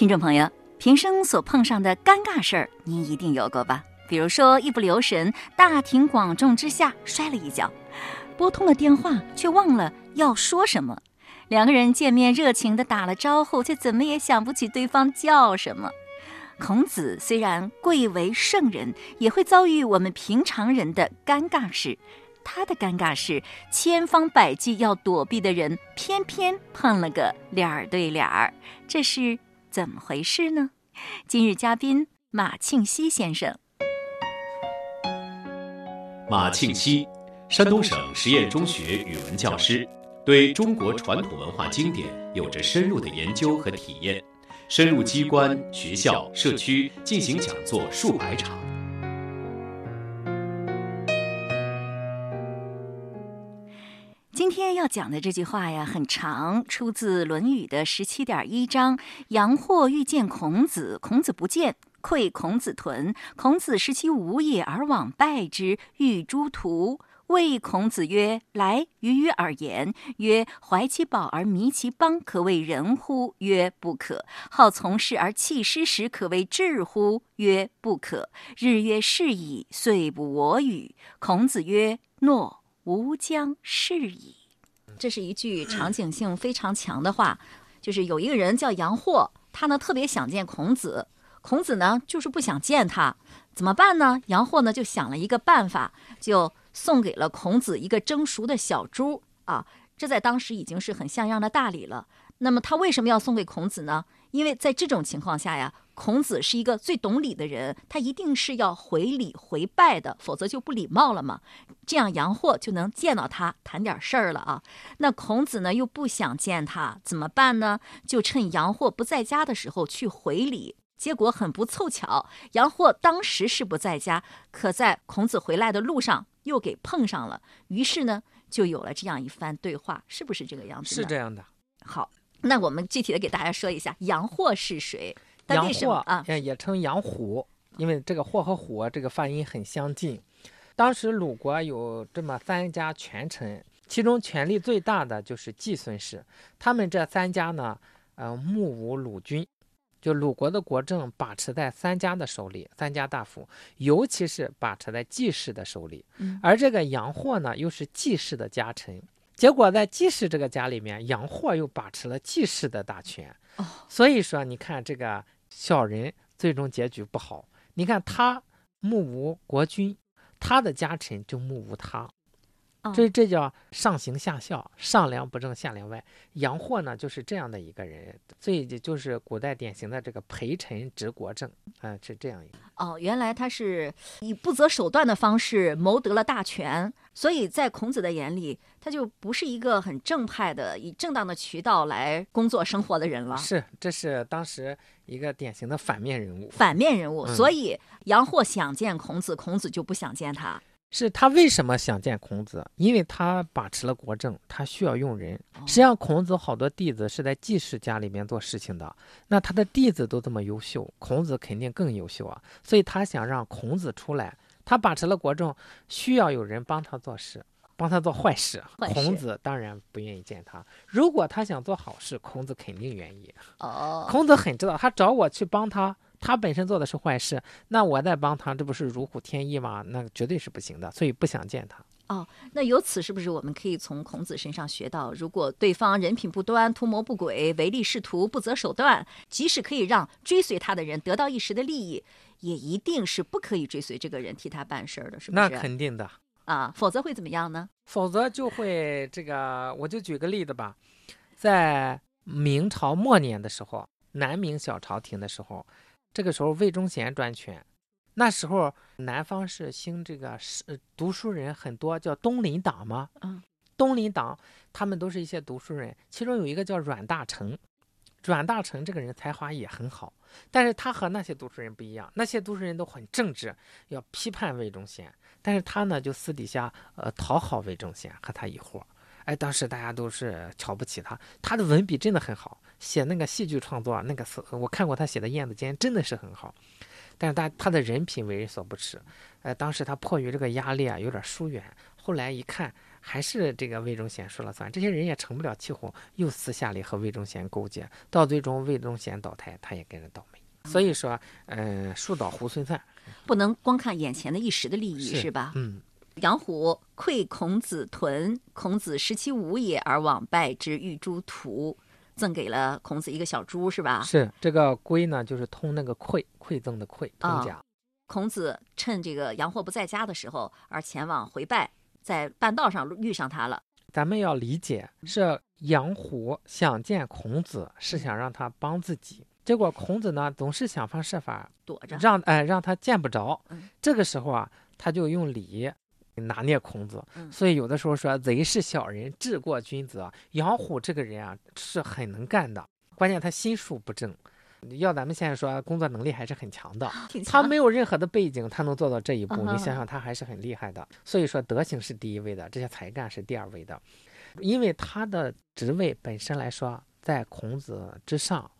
听众朋友，平生所碰上的尴尬事儿，您一定有过吧？比如说，一不留神，大庭广众之下摔了一跤，拨通了电话，却忘了要说什么；两个人见面热情地打了招呼，却怎么也想不起对方叫什么。孔子虽然贵为圣人，也会遭遇我们平常人的尴尬事。他的尴尬是，千方百计要躲避的人，偏偏碰了个脸儿对脸儿，这是。怎么回事呢？今日嘉宾马庆西先生。马庆西，山东省实验中学语文教师，对中国传统文化经典有着深入的研究和体验，深入机关、学校、社区进行讲座数百场。今天要讲的这句话呀，很长，出自《论语》的十七点一章。杨货欲见孔子，孔子不见，窥孔子屯。孔子视其无也，而往拜之，欲诸徒。谓孔子曰：“来，与与尔言。”曰：“怀其宝而迷其邦，可谓仁乎？”曰：“不可。”好从事而弃师时，可谓智乎？曰：“不可。”日月是矣，遂不我与。孔子曰：“诺。”吾将是矣。这是一句场景性非常强的话，就是有一个人叫杨霍，他呢特别想见孔子，孔子呢就是不想见他，怎么办呢？杨霍呢就想了一个办法，就送给了孔子一个蒸熟的小猪啊，这在当时已经是很像样的大礼了。那么他为什么要送给孔子呢？因为在这种情况下呀。孔子是一个最懂礼的人，他一定是要回礼回拜的，否则就不礼貌了嘛。这样杨霍就能见到他谈点事儿了啊。那孔子呢又不想见他，怎么办呢？就趁杨霍不在家的时候去回礼。结果很不凑巧，杨霍当时是不在家，可在孔子回来的路上又给碰上了。于是呢，就有了这样一番对话，是不是这个样子？是这样的。好，那我们具体的给大家说一下，杨霍是谁？杨货啊，也称杨虎，因为这个“货”和“虎”这个发音很相近。当时鲁国有这么三家权臣，其中权力最大的就是季孙氏。他们这三家呢，呃，目无鲁君，就鲁国的国政把持在三家的手里，三家大夫，尤其是把持在季氏的手里。而这个杨货呢，又是季氏的家臣，结果在季氏这个家里面，杨货又把持了季氏的大权。哦，所以说你看这个。小人最终结局不好。你看他目无国君，他的家臣就目无他，所以这叫上行下效，上梁不正下梁歪。杨货呢就是这样的一个人，所以就是古代典型的这个陪臣执国政，啊，是这样一个。哦，原来他是以不择手段的方式谋得了大权，所以在孔子的眼里，他就不是一个很正派的、以正当的渠道来工作生活的人了。是，这是当时一个典型的反面人物。反面人物，所以杨货想见孔子，孔子就不想见他。是他为什么想见孔子？因为他把持了国政，他需要用人。实际上，孔子好多弟子是在季氏家里面做事情的。那他的弟子都这么优秀，孔子肯定更优秀啊。所以他想让孔子出来。他把持了国政，需要有人帮他做事，帮他做坏事。孔子当然不愿意见他。如果他想做好事，孔子肯定愿意。哦，孔子很知道，他找我去帮他。他本身做的是坏事，那我再帮他，这不是如虎添翼吗？那绝对是不行的，所以不想见他。哦，那由此是不是我们可以从孔子身上学到，如果对方人品不端、图谋不轨、唯利是图、不择手段，即使可以让追随他的人得到一时的利益，也一定是不可以追随这个人替他办事儿的，是不是？那肯定的啊，否则会怎么样呢？否则就会这个，我就举个例子吧，在明朝末年的时候，南明小朝廷的时候。这个时候魏忠贤专权，那时候南方是兴这个是读书人很多，叫东林党吗？嗯，东林党他们都是一些读书人，其中有一个叫阮大铖，阮大铖这个人才华也很好，但是他和那些读书人不一样，那些读书人都很正直，要批判魏忠贤，但是他呢就私底下呃讨好魏忠贤，和他一伙。哎，当时大家都是瞧不起他，他的文笔真的很好，写那个戏剧创作，那个是我看过他写的《燕子间》，真的是很好。但是他他的人品为人所不齿。呃，当时他迫于这个压力啊，有点疏远，后来一看，还是这个魏忠贤说了算，这些人也成不了气候，又私下里和魏忠贤勾结，到最终魏忠贤倒台，他也跟着倒霉。所以说，嗯，树倒猢狲散，不能光看眼前的一时的利益，是吧？嗯。杨虎窥孔子屯，孔子食其无也，而往拜之，欲诸图，赠给了孔子一个小猪，是吧？是这个龟呢，就是通那个馈馈赠的馈，通假。孔子趁这个杨货不在家的时候，而前往回拜，在半道上遇上他了。咱们要理解，是杨虎想见孔子，是想让他帮自己。结果孔子呢，总是想方设法躲着，让哎让他见不着。这个时候啊，他就用礼拿捏孔子。所以有的时候说，贼是小人，智过君子。杨虎这个人啊，是很能干的，关键他心术不正。要咱们现在说，工作能力还是很强的。他没有任何的背景，他能做到这一步，你想想，他还是很厉害的。所以说，德行是第一位的，这些才干是第二位的。因为他的职位本身来说，在孔子之上，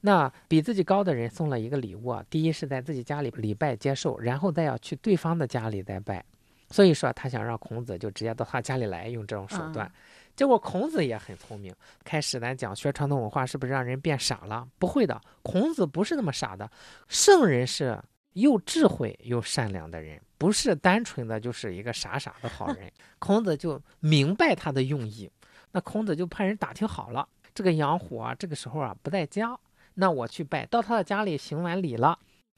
那比自己高的人送了一个礼物，第一是在自己家里礼拜接受，然后再要去对方的家里再拜。所以说，他想让孔子就直接到他家里来，用这种手段。结果孔子也很聪明。开始咱讲学传统文化，是不是让人变傻了？不会的，孔子不是那么傻的。圣人是又智慧又善良的人，不是单纯的就是一个傻傻的好人。孔子就明白他的用意，那孔子就派人打听好了，这个杨虎啊，这个时候啊不在家，那我去拜，到他的家里行完礼了，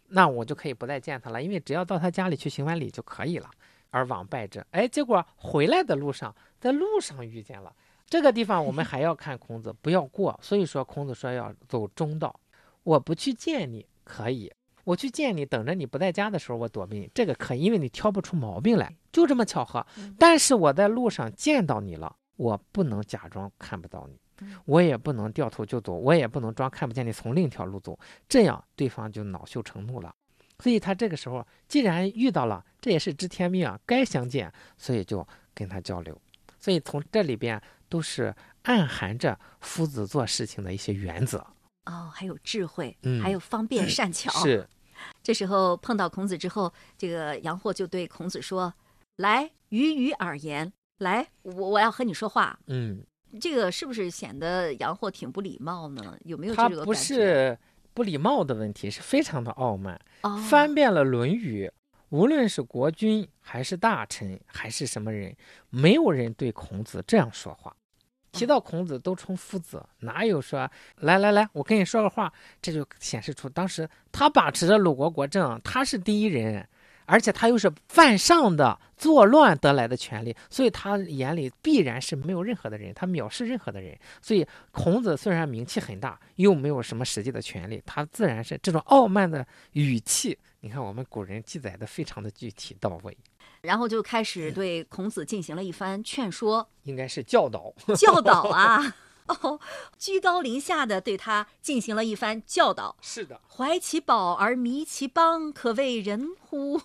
那我就可以不再见他了，因为只要到他家里去行完礼就可以了。而往拜之，哎，结果回来的路上，在路上遇见了。这个地方，我们还要看孔子，不要过。所以说，孔子说要走中道，我不去见你可以，我去见你，等着你不在家的时候，我躲避你，这个可以，因为你挑不出毛病来，就这么巧合。但是我在路上见到你了，我不能假装看不到你，我也不能掉头就走，我也不能装看不见你从另一条路走，这样对方就恼羞成怒了。所以他这个时候既然遇到了，这也是知天命啊，该相见，所以就跟他交流。所以从这里边都是暗含着夫子做事情的一些原则哦，还有智慧，还有方便善巧。是，这时候碰到孔子之后，这个杨货就对孔子说：“来，与语耳言，来，我我要和你说话。”嗯，这个是不是显得杨货挺不礼貌呢？有没有这个感觉？不是。不礼貌的问题是非常的傲慢，翻遍了《论语》，无论是国君还是大臣还是什么人，没有人对孔子这样说话。提到孔子都称夫子，哪有说来来来，我跟你说个话？这就显示出当时他把持着鲁国国政，他是第一人。而且他又是犯上的作乱得来的权利，所以他眼里必然是没有任何的人，他藐视任何的人。所以孔子虽然名气很大，又没有什么实际的权利，他自然是这种傲慢的语气。你看我们古人记载的非常的具体到位，然后就开始对孔子进行了一番劝说，应该是教导，教导啊，哦，居高临下的对他进行了一番教导。是的，怀其宝而迷其邦，可谓人乎？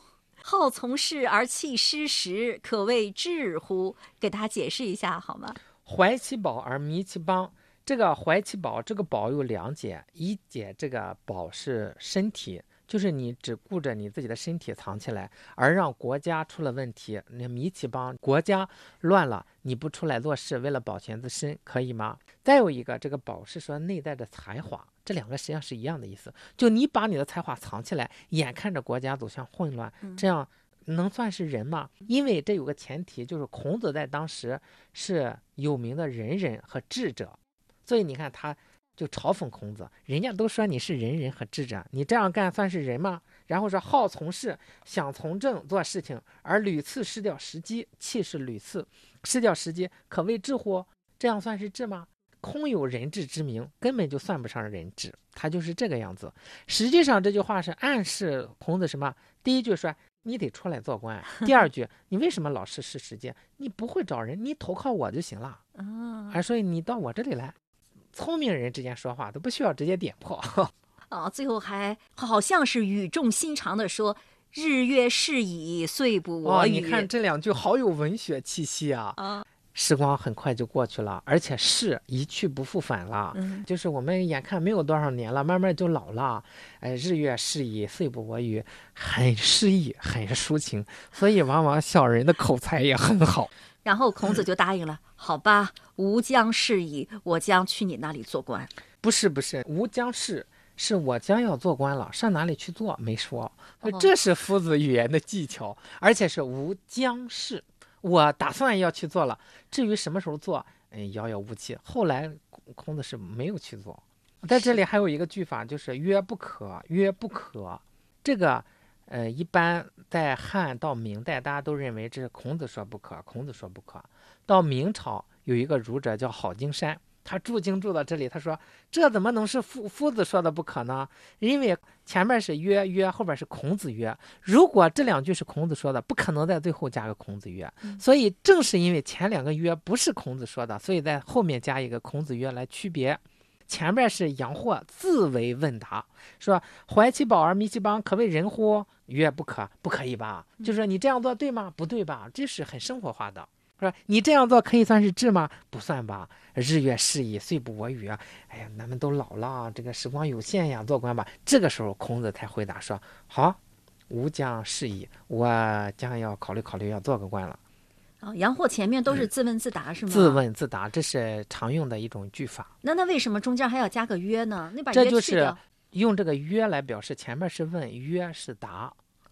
好从事而弃失时，可谓智乎？给大家解释一下好吗？怀其宝而迷其邦，这个怀其宝，这个宝有两解，一解这个宝是身体，就是你只顾着你自己的身体藏起来，而让国家出了问题，那米奇帮，国家乱了，你不出来做事，为了保全自身，可以吗？再有一个，这个宝是说内在的才华。这两个实际上是一样的意思，就你把你的才华藏起来，眼看着国家走向混乱，这样能算是人吗？因为这有个前提，就是孔子在当时是有名的仁人和智者，所以你看他就嘲讽孔子，人家都说你是仁人和智者，你这样干算是人吗？然后说好从事，想从政做事情，而屡次失掉时机，气势屡次失掉时机，可谓智乎？这样算是智吗？空有人智之名，根本就算不上人智，他就是这个样子。实际上这句话是暗示孔子什么？第一句说你得出来做官，第二句你为什么老是失时间？你不会找人，你投靠我就行了。啊，还所以你到我这里来，聪明人之间说话都不需要直接点破。啊，最后还好像是语重心长的说：“日月逝矣，岁不我与。”你看这两句好有文学气息啊！啊。时光很快就过去了，而且是一去不复返了。嗯，就是我们眼看没有多少年了，慢慢就老了。哎，日月逝矣，岁不我与，很诗意，很抒情，所以往往小人的口才也很好。然后孔子就 答应了，好吧，吾将事矣，我将去你那里做官。不是不是，吾将事，是我将要做官了，上哪里去做没说。哦这是夫子语言的技巧，而且是吾将事，我打算要去做了。至于什么时候做，嗯，遥遥无期。后来孔孔子是没有去做。在这里还有一个句法，就是“曰不可”，曰不可。这个，呃，一般在汉到明代，大家都认为这是孔子说不可，孔子说不可。到明朝有一个儒者叫郝景山，他注经注到这里，他说这怎么能是夫夫子说的不可呢？因为前面是曰曰，后边是孔子曰。如果这两句是孔子说的，不可能在最后加个孔子曰。所以正是因为前两个曰不是孔子说的，所以在后面加一个孔子曰来区别。前面是杨货自为问答，说怀其宝而迷其邦，可谓人乎？曰不可，不可以吧？就说你这样做对吗？不对吧？这是很生活化的。说你这样做可以算是智吗？不算吧。日月逝矣，岁不我与。哎呀，咱们都老了，这个时光有限呀，做官吧。这个时候，孔子才回答说：“好，吾将事矣，我将要考虑考虑，要做个官了。啊，杨货前面都是自问自答是”吗？自。问自答，这是常用的一种句法。那那为什么中间还要加个约呢？那把约这就是去掉用这个“曰”来表示，前面是问，“曰”是答。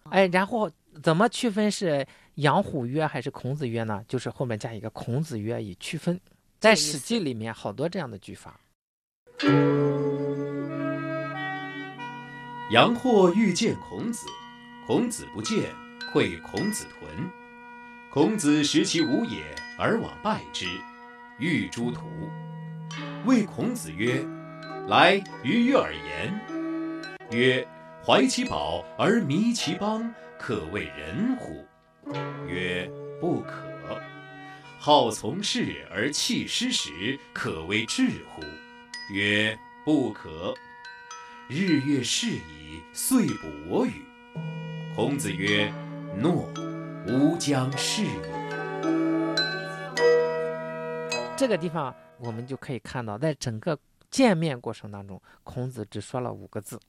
哎，然后怎么区分是杨虎曰还是孔子曰呢？就是后面加一个孔子曰以区分。在《史记》里面好多这样的句法。杨货欲见孔子，孔子不见，会孔子屯。孔子识其无也，而往拜之，欲诸徒。谓孔子曰：“来与尔言。”曰：“怀其宝而迷其邦，可谓人乎？”曰：“不可。”好从事而弃师时，可谓智乎？曰：不可。日月逝矣，岁不我与。孔子曰：诺，吾将事矣。这个地方我们就可以看到，在整个见面过程当中，孔子只说了五个字，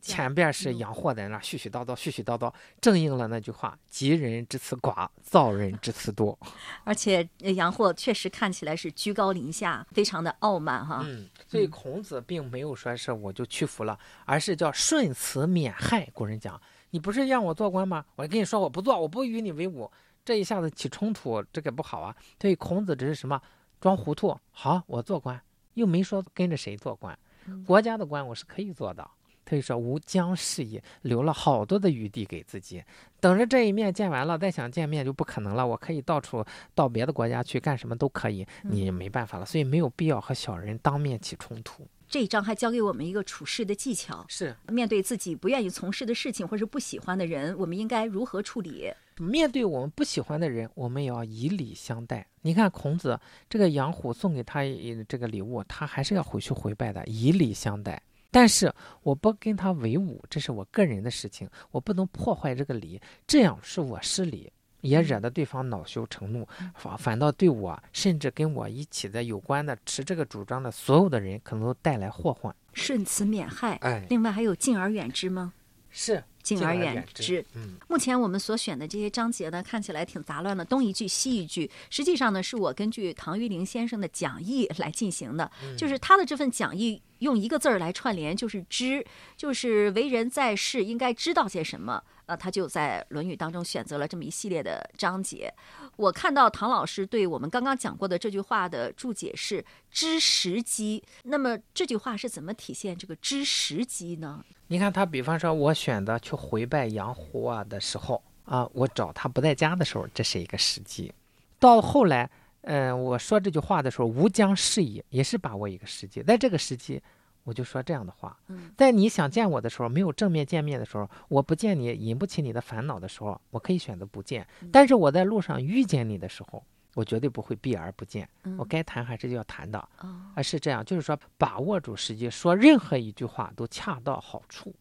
前边是杨货在那絮絮叨叨、絮絮叨叨，正应了那句话：“吉人之辞寡，造人之辞多。而且呃杨货确实看起来是居高临下，非常的傲慢哈。嗯，所以孔子并没有说是我就屈服了，而是叫顺辞免害。古人讲，你不是让我做官吗？我跟你说我不做，我不与你为伍，这一下子起冲突，这个不好啊。所以孔子只是什么装糊涂，好，我做官，又没说跟着谁做官，国家的官我是可以做的。所以说吾将事也，留了好多的余地给自己，等着这一面见完了，再想见面就不可能了。我可以到处到别的国家去干什么都可以，你没办法了，所以没有必要和小人当面起冲突。这一章还教给我们一个处事的技巧，是面对自己不愿意从事的事情或是不喜欢的人，我们应该如何处理？面对我们不喜欢的人，我们也要以礼相待。你看孔子这个杨虎送给他一这个礼物，他还是要回去回拜的，以礼相待。但是我不跟他为伍，这是我个人的事情，我不能破坏这个礼，这样是我失礼，也惹得对方恼羞成怒，反反倒对我甚至跟我一起的有关的持这个主张的所有的人，可能都带来祸患。顺辞免害。哎，另外还有敬而远之吗？是敬而远之之。嗯，目前我们所选的这些章节呢，看起来挺杂乱的，东一句西一句。实际上呢，是我根据唐玉玲先生的讲义来进行的，就是他的这份讲义用一个字儿来串联，就是“知”，就是为人在世应该知道些什么。呃，他就在《论语》当中选择了这么一系列的章节。我看到唐老师对我们刚刚讲过的这句话的注解是“知时机”。那么这句话是怎么体现这个“知时机”呢？你看他，比方说，我选择去回拜杨虎啊的时候啊，我找他不在家的时候，这是一个时机。到后来，嗯、我说这句话的时候，吾将事矣，也是把握一个时机。在这个时机，我就说这样的话。嗯在你想见我的时候，没有正面见面的时候，我不见你，引不起你的烦恼的时候，我可以选择不见。但是我在路上遇见你的时候，我绝对不会避而不见。嗯我该谈还是要谈的。哦，而是这样，就是说把握住时机，说任何一句话都恰到好处。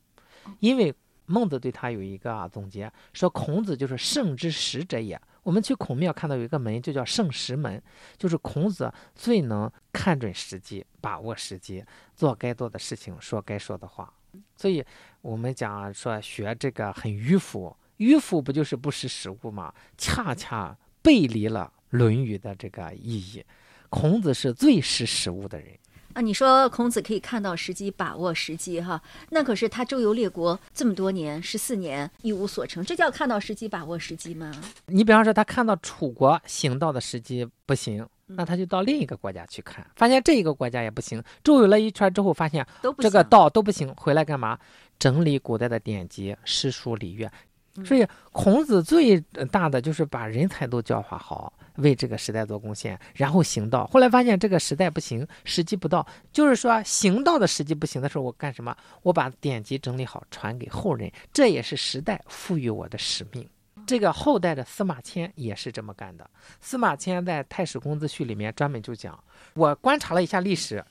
因为孟子对他有一个啊总结，说孔子就是圣之始者也，我们去孔庙看到有一个门，就叫圣石门，就是孔子最能看准时机、把握时机，做该做的事情，说该说的话。所以，我们讲说学这个很迂腐，迂腐不就是不识时务吗？恰恰背离了《论语》的这个意义。孔子是最识时务的人。啊，你说孔子可以看到时机，把握时机，哈，那可是他周游列国这么多年，十四年一无所成，这叫看到时机，把握时机吗？你比方说，他看到楚国行道的时机不行，那他就到另一个国家去看，发现这一个国家也不行，周游了一圈之后，发现这个道都不行，回来干嘛？整理古代的典籍、诗书礼乐。所以孔子最大的就是把人才都教化好。为这个时代做贡献，然后行道。后来发现这个时代不行，时机不到。就是说，行道的时机不行的时候，我干什么？我把典籍整理好，传给后人。这也是时代赋予我的使命。这个后代的司马迁也是这么干的。司马迁在《太史公子序》里面专门就讲，我观察了一下历史，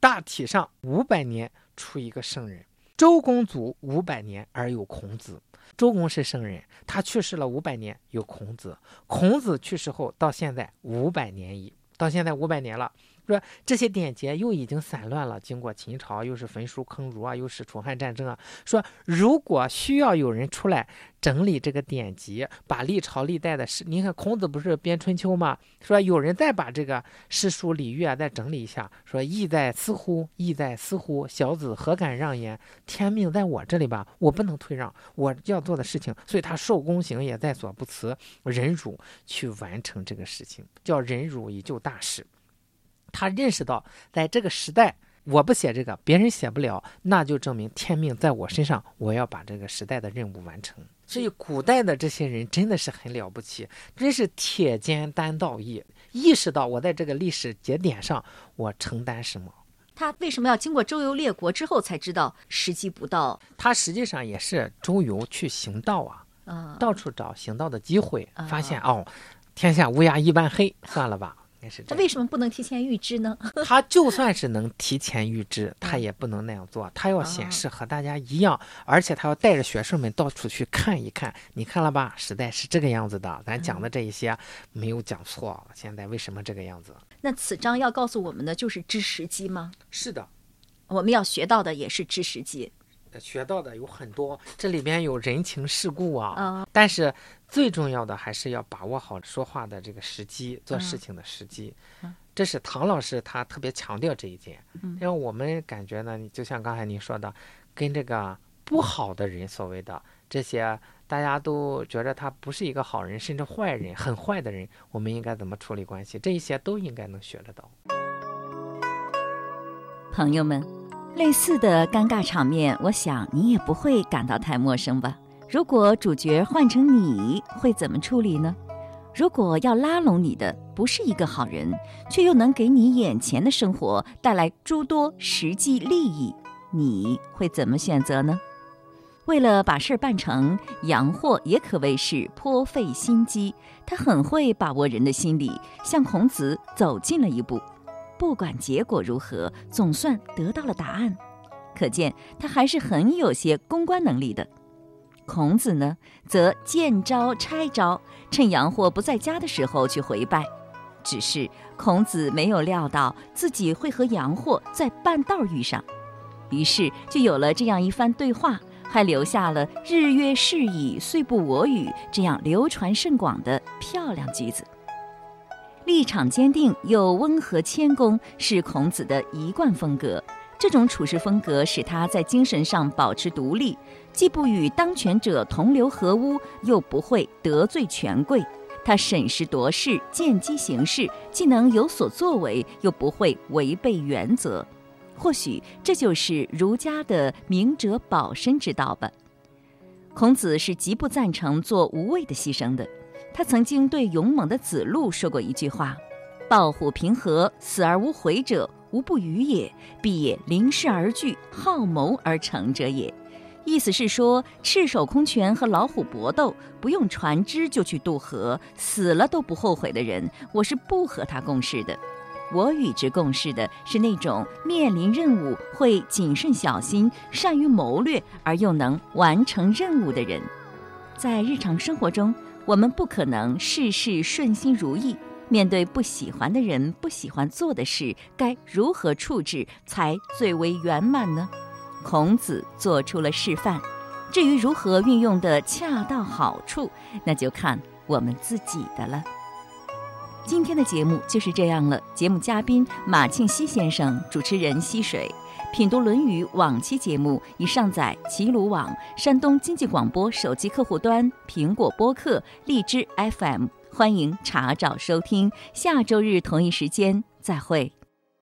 大体上五百年出一个圣人。周公祖五百年而有孔子。周公是圣人，他去世了五百年，有孔子。孔子去世后，到现在五百年已，到现在五百年了。说这些典籍又已经散乱了，经过秦朝又是焚书坑儒啊，又是楚汉战争啊。说如果需要有人出来整理这个典籍，把历朝历代的诗，你看孔子不是编春秋吗？说有人再把这个诗书礼乐啊再整理一下，说意在思乎，意在思乎，小子何敢让焉？天命在我这里吧，我不能退让，我要做的事情，所以他受宫刑也在所不辞，忍辱去完成这个事情，叫忍辱以救大事。他认识到，在这个时代，我不写这个，别人写不了，那就证明天命在我身上，我要把这个时代的任务完成。所以，古代的这些人真的是很了不起，真是铁肩担道义，意识到我在这个历史节点上，我承担什么。他为什么要经过周游列国之后才知道时机不到？他实际上也是周游去行道啊，到处找行道的机会，发现哦，天下乌鸦一般黑，算了吧。他为什么不能提前预知呢？他就算是能提前预知，他也不能那样做。他要显示和大家一样，而且他要带着学生们到处去看一看。你看了吧？时代是这个样子的，咱讲的这一些没有讲错。现在为什么这个样子？那此章要告诉我们的就是知识机吗？是的，我们要学到的也是知识机。学到的有很多，这里边有人情世故啊，但是最重要的还是要把握好说话的这个时机，做事情的时机。这是唐老师他特别强调这一点，因为我们感觉呢，就像刚才您说的，跟这个不好的人，所谓的这些大家都觉得他不是一个好人，甚至坏人，很坏的人，我们应该怎么处理关系？这一些都应该能学得到。朋友们。类似的尴尬场面，我想你也不会感到太陌生吧？如果主角换成你会怎么处理呢？如果要拉拢你的不是一个好人，却又能给你眼前的生活带来诸多实际利益，你会怎么选择呢？为了把事儿办成，杨货也可谓是颇费心机。他很会把握人的心理，向孔子走近了一步。不管结果如何，总算得到了答案，可见他还是很有些公关能力的。孔子呢，则见招拆招，趁杨货不在家的时候去回拜。只是孔子没有料到自己会和杨货在半道遇上，于是就有了这样一番对话，还留下了“日月逝矣，岁不我与”这样流传甚广的漂亮句子。立场坚定又温和谦恭是孔子的一贯风格。这种处事风格使他在精神上保持独立，既不与当权者同流合污，又不会得罪权贵。他审时度势，见机行事，既能有所作为，又不会违背原则。或许这就是儒家的明哲保身之道吧。孔子是极不赞成做无谓的牺牲的。他曾经对勇猛的子路说过一句话：“抱虎平和，死而无悔者，无不与也，必也临事而惧，好谋而成者也。”意思是说，赤手空拳和老虎搏斗，不用船只就去渡河，死了都不后悔的人，我是不和他共事的。我与之共事的是那种面临任务会谨慎小心、善于谋略而又能完成任务的人。在日常生活中。我们不可能事事顺心如意。面对不喜欢的人、不喜欢做的事，该如何处置才最为圆满呢？孔子做出了示范。至于如何运用的恰到好处，那就看我们自己的了。今天的节目就是这样了。节目嘉宾马庆西先生，主持人溪水。品读《论语》往期节目已上载齐鲁网、山东经济广播手机客户端、苹果播客、荔枝 FM，欢迎查找收听。下周日同一时间再会。